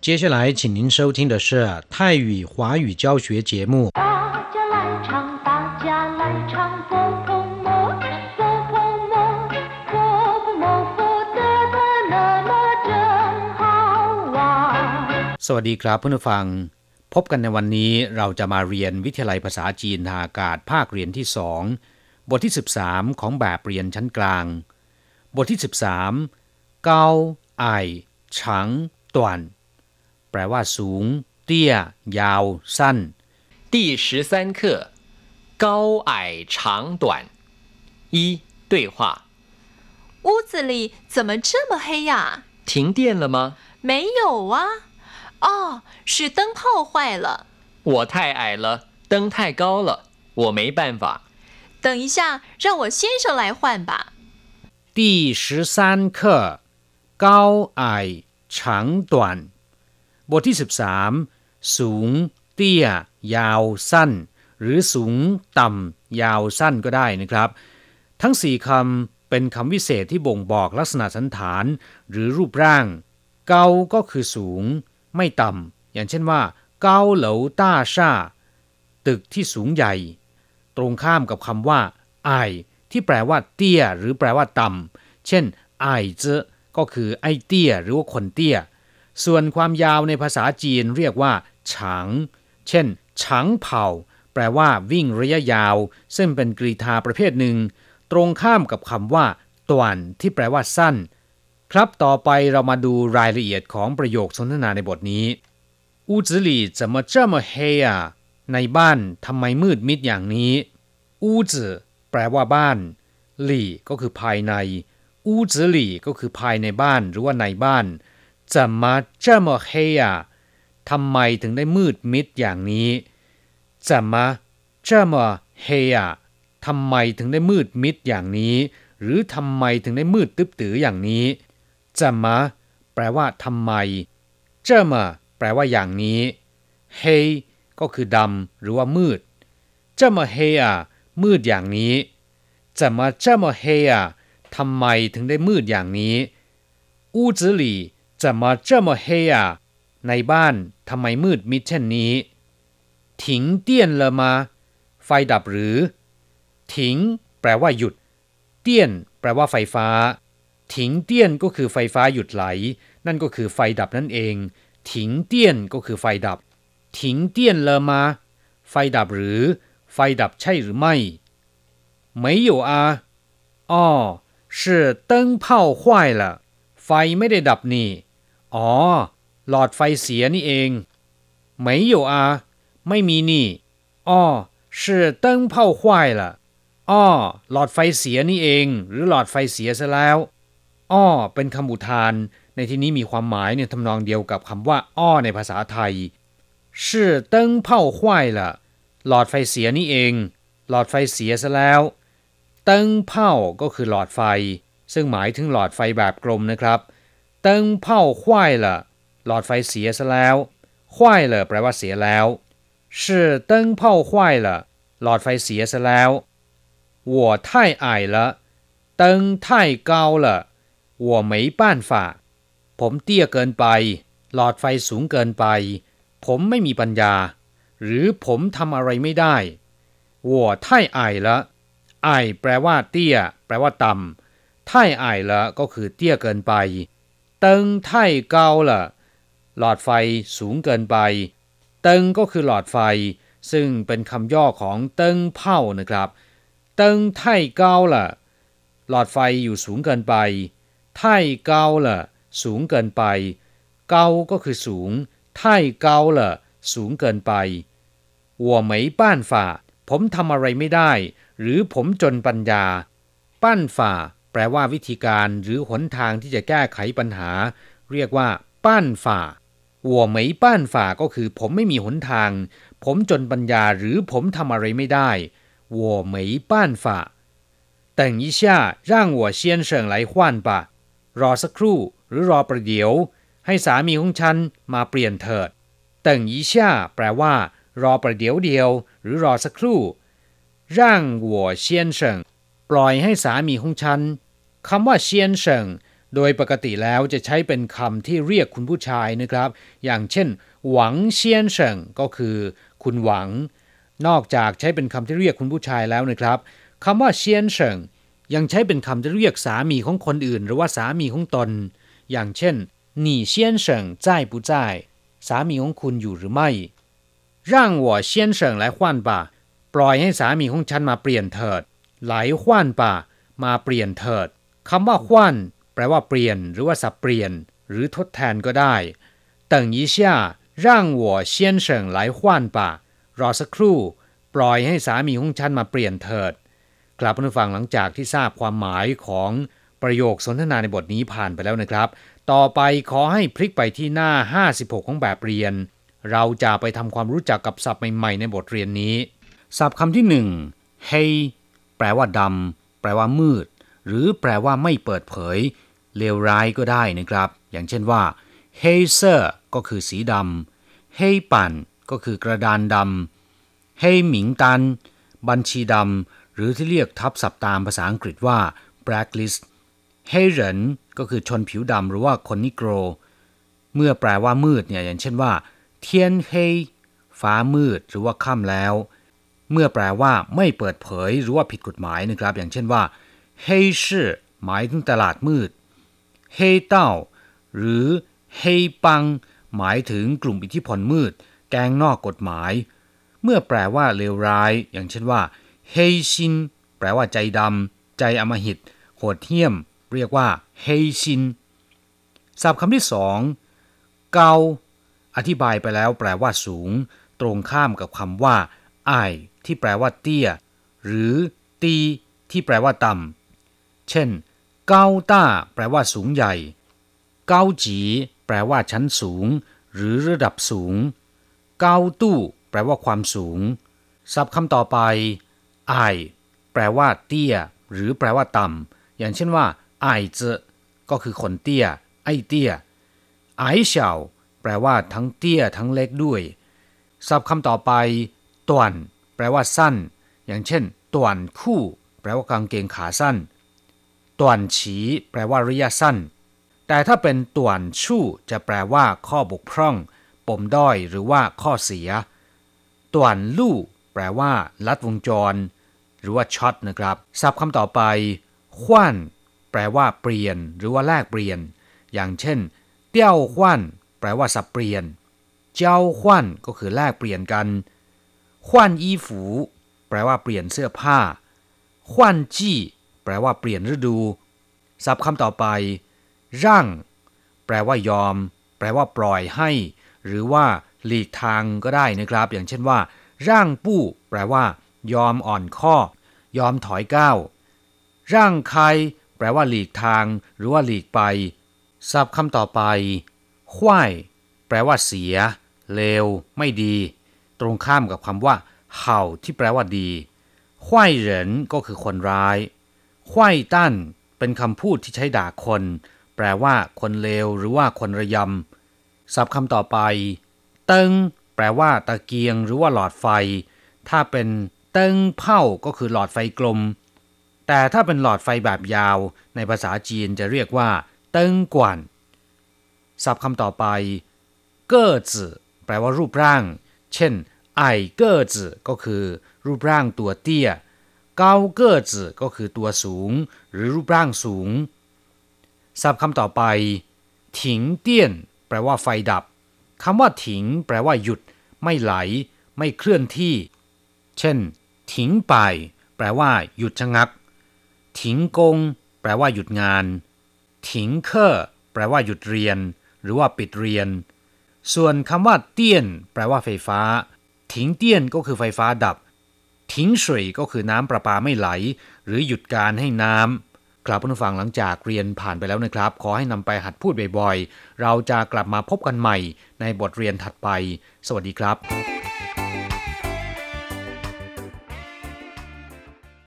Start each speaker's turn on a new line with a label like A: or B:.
A: 接下来，请您收听的是泰语华语教学节目。
B: 大家来唱，大家来唱，佛婆摩，佛婆摩，佛婆摩，佛得得乐乐真好玩。
A: สวัสดีครับเพื่อนผู้ฟัง พบกันในวันนี้เราจะมาเรียนวิทยาลัยภาษาจีนทางอากาศภาคเรียนที่สองบทที่ 13 ของแบบเรียนชั้นกลาง บทที่ 13เกาไอฉังตวน แปลว่า สูง เตี้ย ยาว สั้น
C: 第十三课高矮长短一对话
D: 屋子里怎么这么黑呀？
C: 停电了吗？
D: 没有啊。哦，是灯泡坏了。
C: 我太矮了，灯太高了，我没办法。
D: 等一下，让我先生来换吧。
A: 第十三课高矮长短 บทที่ 13 สูง เตี้ย ยาวสั้น หรือสูง ต่ำ ยาวสั้นก็ได้นะครับ ทั้งสี่คำเป็นคำวิเศษที่บ่งบอกลักษณะสันฐาน หรือรูปร่าง เกาก็คือสูง ไม่ต่ำ อย่างเช่นว่า เกาเหลาต้าชาตึกที่สูงใหญ่ ตรงข้ามกับคำว่าไอที่แปลว่าเตี้ย หรือแปลว่าต่ำเช่นไอเจก็คือไอเตี้ย หรือว่าคนเตี้ย ส่วนความยาวในภาษาจีนเรียกว่าฉาง เช่นฉางเผา แปลว่า วิ่งระยะยาว ซึ่งเป็นกรีธาประเภทหนึ่ง ตรงข้ามกับคำว่าตวนที่แปลว่าสั้น ครับต่อไปเรามาดูรายละเอียดของประโยคสนทนาในบทนี้屋子里怎么这么黑啊ในบ้านทำไมมืดมิดอย่างนี้屋子แปลว่าบ้านหลี่ก็คือภายใน屋子里ก็คือภายในบ้านหรือว่าในบ้าน 怎么这么黑啊ทำไมถึงได้มืดมิดอย่างนี้怎么这么黑啊ทำไมถึงได้มืดมิดอย่างนี้ หรือทำไมถึงได้มืดตึ๊บตืออย่างนี้怎么แปลว่าทำไม这么แปลว่าอย่างนี้เฮก็คือดำหรือว่ามืด这么黑啊มืดอย่างนี้怎么这么黑啊ทำไมถึงได้มืดอย่างนี้屋子里 怎么这么黑啊ในบ้านทำไมมืดมิดเช่นนี้停电了吗ไฟดับหรือ ถิง แปลว่าหยุด เตี้ยน แปลว่าไฟฟ้า ถิงเตี้ยนก็คือไฟฟ้าหยุดไหล นั่นก็คือไฟดับนั่นเอง ถิงเตี้ยนก็คือไฟดับ ถิงเตี้ยนเลอมา ไฟดับหรือ ไฟดับใช่หรือไม่没有啊哦是灯泡坏了ไฟไม่ได้ดับนี่ อ๋อ หลอดไฟเสียนี่เอง没有啊ไม่มีนี่อ๋อ是灯泡坏了อ้อหลอดไฟเสียนี่เอง หรือหลอดไฟเสียซะแล้ว อ้อ เป็นคำอุทาน ในที่นี้มีความหมายเนี่ยทำนองเดียวกับคำว่า อ้อในภาษาไทย是灯泡坏了หลอดไฟเสียนี่เอง หลอดไฟเสียซะแล้วเติ้งเผาก็คือหลอดไฟ ซึ่งหมายถึงหลอดไฟแบบกลมนะครับ เติ้งเผาควายละหลอดไฟเสียซะแล้วควายละแปลว่าเสียแล้ว是灯泡坏了หลอดไฟเสียซะแล้ว 我太矮了灯太高了我没办法ผมเตี้ยเกินไป หลอดไฟสูงเกินไป ผมไม่มีปัญญา หรือผมทำอะไรไม่ได้我太矮了ไอแปลว่า เตี้ย แปลว่าต่ำ太矮了ก็คือเตี้ยเกินไป เติงไถ่เกาล่ะ หลอดไฟสูงเกินไป เติงก็คือหลอดไฟ ซึ่งเป็นคำย่อของเติงเผานะครับ เติงไท่เกาล่ะ หลอดไฟอยู่สูงเกินไปไท่เกาล่ะ สูงเกินไป เกาก็คือสูงไท่เกาล่ะ สูงเกินไปวัวไหมป้านฝ่า ผมทำอะไรไม่ได้ หรือผมจนปัญญา ป้านฝ่า แปลว่าวิธีการหรือหนทางที่จะแก้ไขปัญหา เรียกว่า ปั้นฝ่า หัวไม่ป้านฝ่าก็คือผมไม่มีหนทาง ผมจนปัญญาหรือผมทำอะไรไม่ได้我没办法等一下让我先生来换吧รอสักครู่ หรือรอประเดี๋ยว ให้สามีของฉันมาเปลี่ยนเถิด等一下แปลว่า รอประเดี๋ยวเดียว หรือรอสักครู่让我先生 ปล่อยให้สามีของฉันคำว่าเซียนเฉิง โดยปกติแล้วจะใช้เป็นคำที่เรียกคุณผู้ชายนะครับ อย่างเช่น หวังเซียนเฉิงก็คือคุณหวัง นอกจากใช้เป็นคำที่เรียกคุณผู้ชายแล้วนะครับคำว่าเซียนเฉิงยังใช้เป็นคำที่เรียกสามีของคนอื่น หรือว่าสามีของตน อย่างเช่น你先生在不在สามีของคุณอยู่หรือไม่让我先生来换吧ปล่อยให้สามีของฉันมาเปลี่ยนเถิด ไหล换吧มาเปลี่ยนเถิดคำว่า换แปลว่าเปลี่ยน หรือว่าสับเปลี่ยน หรือทดแทนก็ได้等一下让我先生来换吧รอสักครู่ ปล่อยให้สามีของฉันมาเปลี่ยนเถิดกลับมาฟังหลังจากที่ทราบความหมายของประโยคสนทนาในบทนี้ผ่านไปแล้วนะครับ ต่อไปขอให้พลิกไปที่หน้า 56 ของแบบเรียน เราจะไปทำความรู้จักกับศัพท์ใหม่ๆในบทเรียนนี้ ศัพท์คำที่หนึ่ง hey แปลว่าดำแปลว่ามืด หรือแปลว่าไม่เปิดเผย เลวร้ายก็ได้นะครับ อย่างเช่นว่า hey sir ก็คือสีดำ h e ปั่นก็คือกระดานดำ h e หมิงตัน บัญชีดำ หรือที่เรียกทับศัพท์ตามภาษาอังกฤษว่า blacklist เฮเหรินก็คือชนผิวดำหรือว่าคนนิโกร เมื่อแปลว่ามืดเนี่ยอย่างเช่นว่า เทียนเฮฟ้ามืดหรือว่าค่ำแล้ว เมื่อแปลว่าไม่เปิดเผยหรือว่าผิดกฎหมายนะครับ อย่างเช่นว่าเฮชื่อหมายถึงตลาดมืดเฮเต้าหรือเฮปัง หมายถึงกลุ่มอิทธิพลมืด แกงนอกกฎหมาย เมื่อแปลว่าเลวร้าย อย่างเช่นว่าเฮชินแปลว่าใจดำใจอมหิต โหดเหี้ยม เรียกว่าเฮชินศัพท์คำที่สองเกาอธิบายไปแล้วแปลว่าสูง ตรงข้ามกับคำว่าไอ ที่แปลว่าเตี้ย หรือตี ที่แปลว่าต่ำ เช่น เกาต้า แปลว่าสูงใหญ่ เกาจี แปลว่าชั้นสูง หรือระดับสูง เกาตู้ แปลว่าความสูง ศัพท์คำต่อไปไอแปลว่าเตี้ย หรือแปลว่าต่ำ อย่างเช่นว่าไอเจก็คือคนเตี้ย ไอเตี้ยไอเฉาแปลว่าทั้งเตี้ยทั้งเล็กด้วย ศัพท์คำต่อไปต่วน ปลว่าสั้น อย่างเช่นต่วนคู่ แปลว่ากางเกงขาสั้นต่วนฉีแปลว่าระยะสั้น แต่ถ้าเป็นต่วนชู่จะแปลว่าข้อบกพร่อง ปมด้อยหรือว่าข้อเสียต่วนลู่แปลว่า ลัดวงจร หรือว่าช็อตนะครับศัพท์คำต่อไปขว้านแปลว่าเปลี่ยน หรือว่าแลกเปลี่ยน อย่างเช่น เตี้ยวขว้านแปลว่าสับเปลี่ยน เจ้าขว้านก็คือแลกเปลี่ยนกัน ขว้านอีฝูแปลว่าเปลี่ยนเสื้อผ้าขว้านจี้แปลว่าเปลี่ยนฤดู ศัพท์คำต่อไป ร่าง แปลว่ายอม แปลว่าปล่อยให้ หรือว่าหลีกทางก็ได้นะครับ อย่างเช่นว่า ร่างปู้ แปลว่า ยอมอ่อนข้อ ยอมถอยก้าว ร่างใคร แปลว่าหลีกทาง หรือว่าหลีกไป ศัพท์คำต่อไปขว้ายแปลว่าเสีย เลว ไม่ดี ตรงข้ามกับคำว่า เห่าที่แปลว่าดีขว้ายเหรินก็คือคนร้ายขว้ายตั้นเป็นคำพูดที่ใช้ด่าคน แปลว่าคนเลวหรือว่าคนระยำศัพท์คำต่อไป เติงแปลว่าตะเกียงหรือว่าหลอดไฟ ถ้าเป็นเติงเผ่าก็คือหลอดไฟกลม แต่ถ้าเป็นหลอดไฟแบบยาว ในภาษาจีนจะเรียกว่า เติงกวนศัพท์คำต่อไป เก้อจื่อแปลว่ารูปร่าง เช่นไอเกอจื่อก็คือรูปร่างตัวเตี้ย เกาเกอจื่อก็คือตัวสูง หรือรูปร่างสูงศัพท์คำต่อไปถิงเตี้ยน แปลว่าไฟดับคำว่าถิง แปลว่าหยุด ไม่ไหล ไม่เคลื่อนที่ เช่นถิงไป แปลว่า หยุดชะงักถิงกง แปลว่าหยุดงานถิงเคอแปลว่าหยุดเรียน หรือว่าปิดเรียน ส่วนคำว่าเตี้ยน แปลว่าไฟฟ้าถิงเตี้ยนก็คือไฟฟ้าดับทิ้งสวยก็คือน้ำประปาไม่ไหล หรือหยุดการให้น้ำกลับผู้ฟังหลังจากเรียนผ่านไปแล้วนะครับ ขอให้นำไปหัดพูดบ่อยๆ เราจะกลับมาพบกันใหม่ในบทเรียนถัดไป สวัสดีครับ